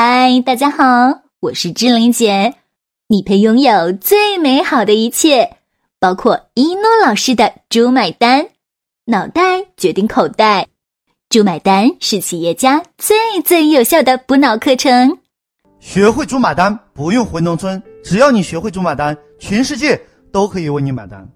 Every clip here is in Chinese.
嗨，大家好，我是志玲姐。你配拥有最美好的一切，包括一诺老师的“猪买单”，脑袋决定口袋，“猪买单”是企业家最最有效的补脑课程。学会“猪买单”，不用回农村，只要你学会“猪买单”，全世界都可以为你买单。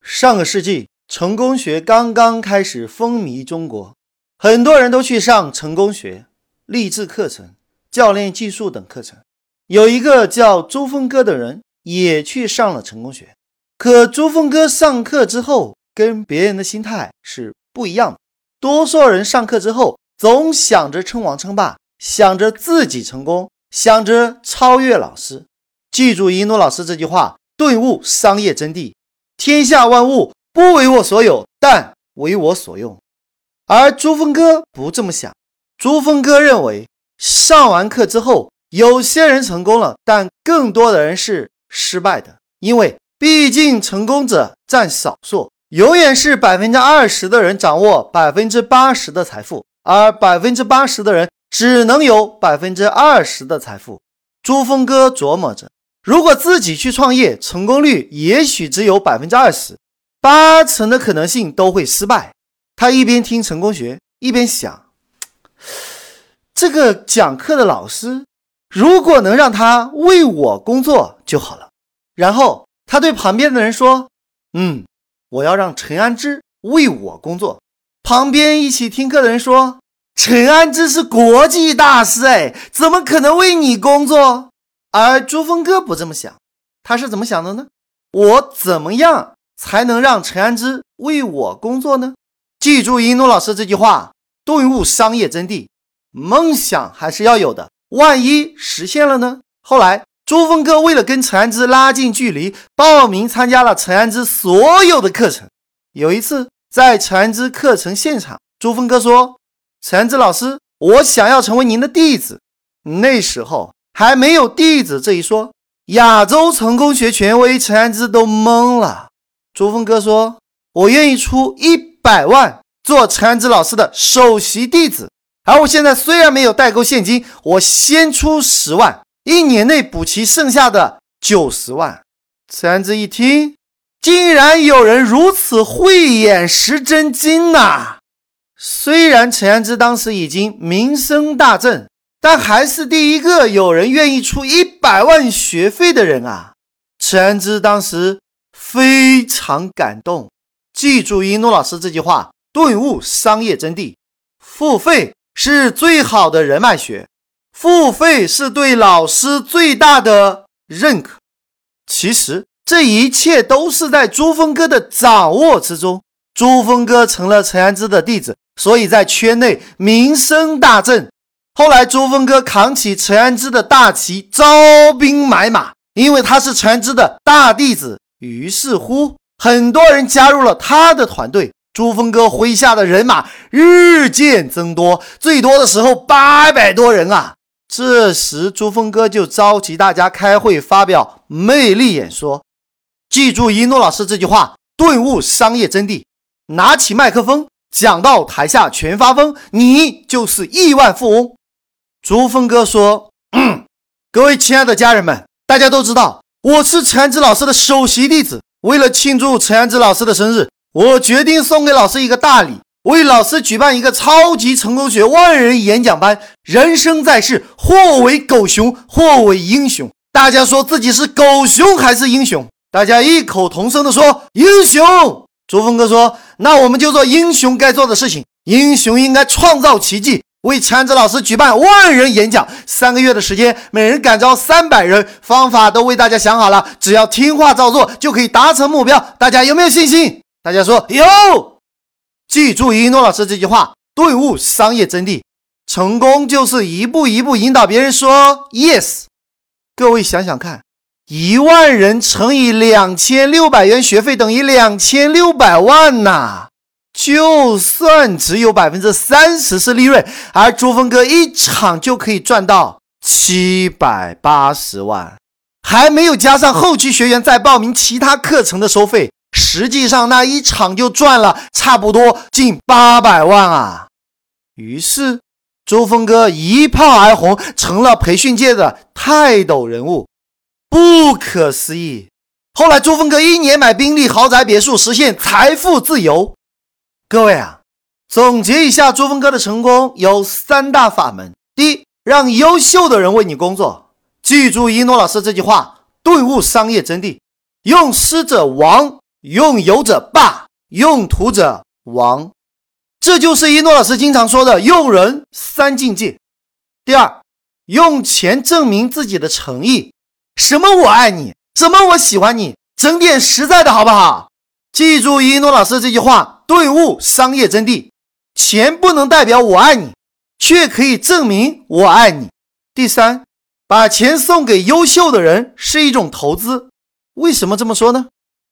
上个世纪，成功学刚刚开始风靡中国，很多人都去上成功学、励志课程。教练技术等课程，有一个叫朱峰哥的人也去上了成功学。可朱峰哥上课之后，跟别人的心态是不一样的。多数人上课之后，总想着称王称霸，想着自己成功，想着超越老师。记住一诺老师这句话，顿悟商业真谛：天下万物不为我所有，但为我所用。而朱峰哥不这么想，朱峰哥认为。上完课之后，有些人成功了，但更多的人是失败的，因为毕竟成功者占少数，永远是百分之二十的人掌握百分之八十的财富，而百分之八十的人只能有百分之二十的财富。朱峰哥琢磨着，如果自己去创业，成功率也许只有百分之二十，八成的可能性都会失败。他一边听成功学，一边想。这个讲课的老师，如果能让他为我工作就好了。然后他对旁边的人说：“嗯，我要让陈安之为我工作。”旁边一起听课的人说：“陈安之是国际大师，哎，怎么可能为你工作？”而朱峰哥不这么想，他是怎么想的呢？我怎么样才能让陈安之为我工作呢？记住一诺老师这句话，顿悟商业真谛。梦想还是要有的，万一实现了呢？后来，朱峰哥为了跟陈安之拉近距离，报名参加了陈安之所有的课程。有一次，在陈安之课程现场，朱峰哥说：“陈安之老师，我想要成为您的弟子。”那时候还没有弟子这一说，亚洲成功学权威陈安之都懵了。朱峰哥说：“我愿意出一百万做陈安之老师的首席弟子。”而我现在虽然没有代购现金，我先出十万，一年内补齐剩下的九十万。陈安之一听，竟然有人如此慧眼识真金呐！虽然陈安之当时已经名声大振，但还是第一个有人愿意出一百万学费的人啊！陈安之当时非常感动。记住一诺老师这句话，顿悟商业真谛，付费。是最好的人脉学，付费是对老师最大的认可。其实这一切都是在朱峰哥的掌握之中。朱峰哥成了陈安之的弟子，所以在圈内名声大振。后来朱峰哥扛起陈安之的大旗，招兵买马，因为他是陈安之的大弟子，于是乎很多人加入了他的团队。朱峰哥麾下的人马日渐增多，最多的时候八百多人啊！这时，朱峰哥就召集大家开会，发表魅力演说。记住一诺老师这句话，顿悟商业真谛。拿起麦克风，讲到台下全发疯，你就是亿万富翁。朱峰哥说：“嗯各位亲爱的家人们，大家都知道我是陈安之老师的首席弟子。为了庆祝陈安之老师的生日。”我决定送给老师一个大礼，为老师举办一个超级成功学万人演讲班。人生在世，或为狗熊，或为英雄。大家说自己是狗熊还是英雄？大家异口同声地说英雄。朱峰哥说：“那我们就做英雄该做的事情。英雄应该创造奇迹，为强子老师举办万人演讲。三个月的时间，每人感召三百人，方法都为大家想好了，只要听话照做，就可以达成目标。大家有没有信心？”大家说有，记住一诺老师这句话，顿悟商业真谛。成功就是一步一步引导别人说 yes。各位想想看，一万人乘以两千六百元学费等于两千六百万呐。就算只有百分之三十是利润，而朱峰哥一场就可以赚到七百八十万，还没有加上后期学员再报名其他课程的收费。实际上那一场就赚了差不多近八百万啊！于是朱峰哥一炮而红，成了培训界的泰斗人物，不可思议。后来，朱峰哥一年买宾利豪宅别墅，实现财富自由。各位啊，总结一下，朱峰哥的成功有三大法门：第一，让优秀的人为你工作，记住一诺老师这句话，顿悟商业真谛，用师者亡，用友者霸，用徒者亡。这就是一诺老师经常说的“用人三境界”。第二，用钱证明自己的诚意。什么我爱你，什么我喜欢你，整点实在的好不好？记住一诺老师这句话，顿悟商业真谛。钱不能代表我爱你，却可以证明我爱你。第三，把钱送给优秀的人是一种投资。为什么这么说呢？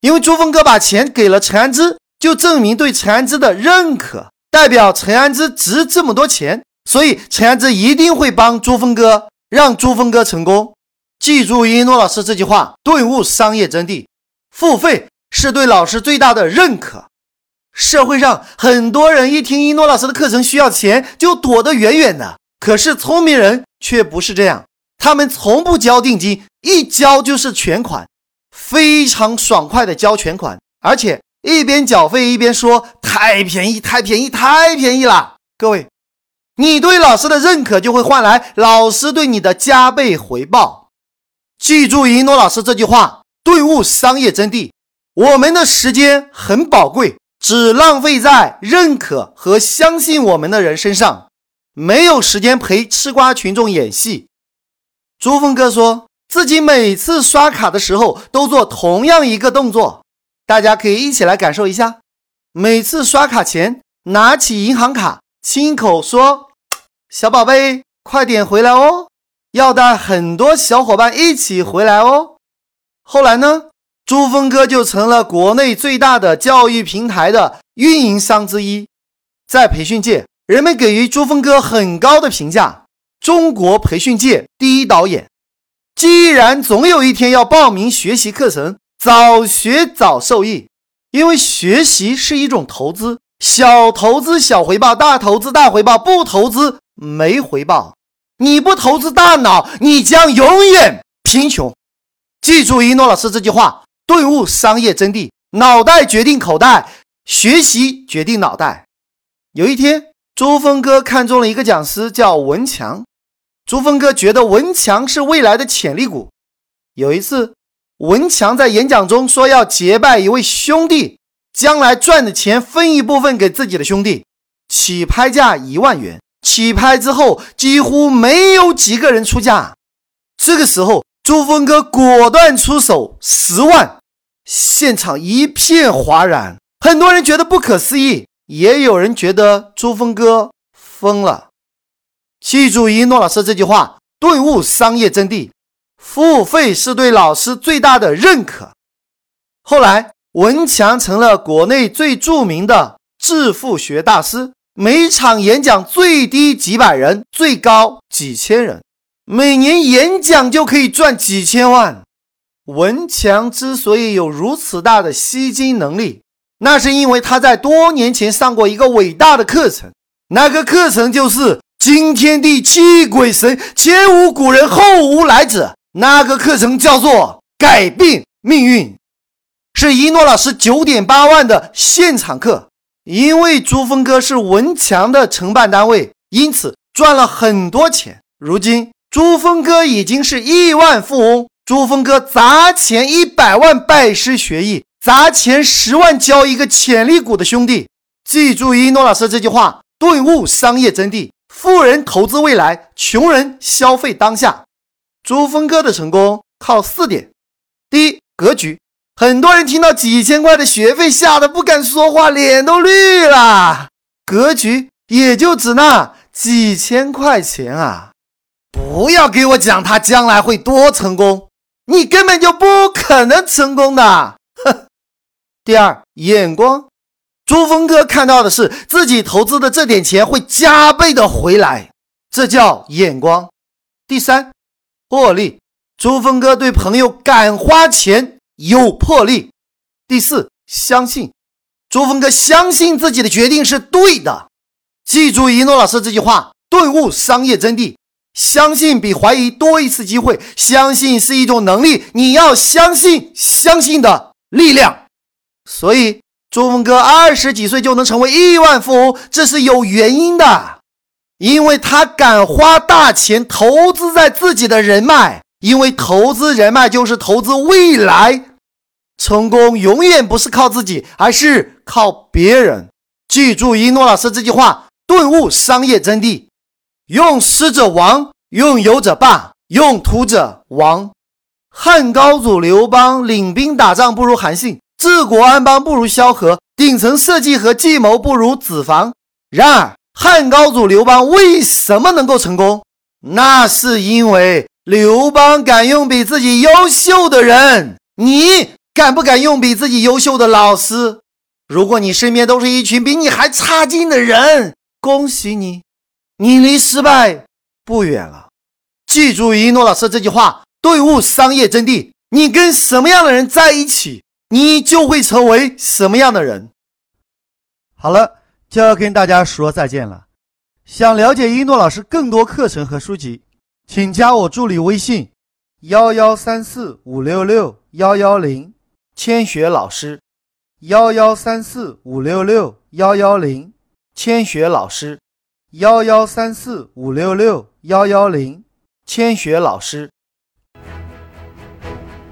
因为朱峰哥把钱给了陈安之，就证明对陈安之的认可。代表陈安之值这么多钱，所以陈安之一定会帮朱峰哥，让朱峰哥成功。记住一诺老师这句话，顿悟商业真谛。付费是对老师最大的认可。社会上很多人一听一诺老师的课程需要钱，就躲得远远的。可是聪明人却不是这样，他们从不交定金，一交就是全款，非常爽快的交全款，而且。一边缴费一边说：“太便宜，太便宜，太便宜了！”各位，你对老师的认可就会换来老师对你的加倍回报。记住一诺老师这句话，顿悟商业真谛。我们的时间很宝贵，只浪费在认可和相信我们的人身上，没有时间陪吃瓜群众演戏。朱峰哥说自己每次刷卡的时候都做同样一个动作。大家可以一起来感受一下，每次刷卡前拿起银行卡，亲口说：“小宝贝，快点回来哦，要带很多小伙伴一起回来哦。”后来呢，珠峰哥就成了国内最大的教育平台的运营商之一，在培训界，人们给予珠峰哥很高的评价，中国培训界第一导演。既然总有一天要报名学习课程。早学早受益，因为学习是一种投资，小投资小回报，大投资大回报，不投资没回报。你不投资大脑，你将永远贫穷。记住一诺老师这句话，顿悟商业真谛：脑袋决定口袋，学习决定脑袋。有一天，朱峰哥看中了一个讲师，叫文强。朱峰哥觉得文强是未来的潜力股。有一次。文强在演讲中说要结拜一位兄弟，将来赚的钱分一部分给自己的兄弟，起拍价一万元。起拍之后几乎没有几个人出价，这个时候朱峰哥果断出手十万，现场一片哗然，很多人觉得不可思议，也有人觉得朱峰哥疯了。记住一诺老师这句话，顿悟商业真谛。付费是对老师最大的认可。后来，文强成了国内最著名的致富学大师，每场演讲最低几百人，最高几千人，每年演讲就可以赚几千万。文强之所以有如此大的吸金能力，那是因为他在多年前上过一个伟大的课程，那个课程就是“惊天地，泣鬼神，前无古人，后无来者”。那个课程叫做“改变命运”，是一诺老师九点八万的现场课。因为珠峰哥是文强的承办单位，因此赚了很多钱。如今珠峰哥已经是亿万富翁。珠峰哥砸钱一百万拜师学艺，砸钱十万交一个潜力股的兄弟。记住一诺老师这句话，顿悟商业真谛：富人投资未来，穷人消费当下。珠峰哥的成功靠四点：第一，格局。很多人听到几千块的学费，吓得不敢说话，脸都绿了。格局也就指那几千块钱啊！不要给我讲他将来会多成功，你根本就不可能成功的。哼。第二，眼光。珠峰哥看到的是自己投资的这点钱会加倍的回来，这叫眼光。第三。魄力，珠峰哥对朋友敢花钱有魄力。第四，相信，珠峰哥相信自己的决定是对的。记住一诺老师这句话：顿悟商业真谛。相信比怀疑多一次机会，相信是一种能力，你要相信相信的力量。所以，朱峰哥二十几岁就能成为亿万富翁，这是有原因的，因为他敢花大钱投资在自己的人脉，因为投资人脉就是投资未来。成功永远不是靠自己，而是靠别人。记住一诺老师这句话，顿悟商业真谛。用失者亡，用有者霸，用徒者亡。汉高祖刘邦领兵打仗不如韩信，治国安邦不如萧何，顶层设计和计谋不如子房。然而，汉高祖刘邦为什么能够成功？那是因为刘邦敢用比自己优秀的人。你敢不敢用比自己优秀的老师？如果你身边都是一群比你还差劲的人，恭喜你。你离失败不远了。记住一诺老师这句话，队伍商业真谛。你跟什么样的人在一起，你就会成为什么样的人。好了，就要跟大家说再见了。想了解一诺老师更多课程和书籍，请加我助理微信：幺幺三四五六六幺幺零，千雪老师。幺幺三四五六六幺幺零，千雪老师。幺幺三四五六六幺幺零，千雪老师。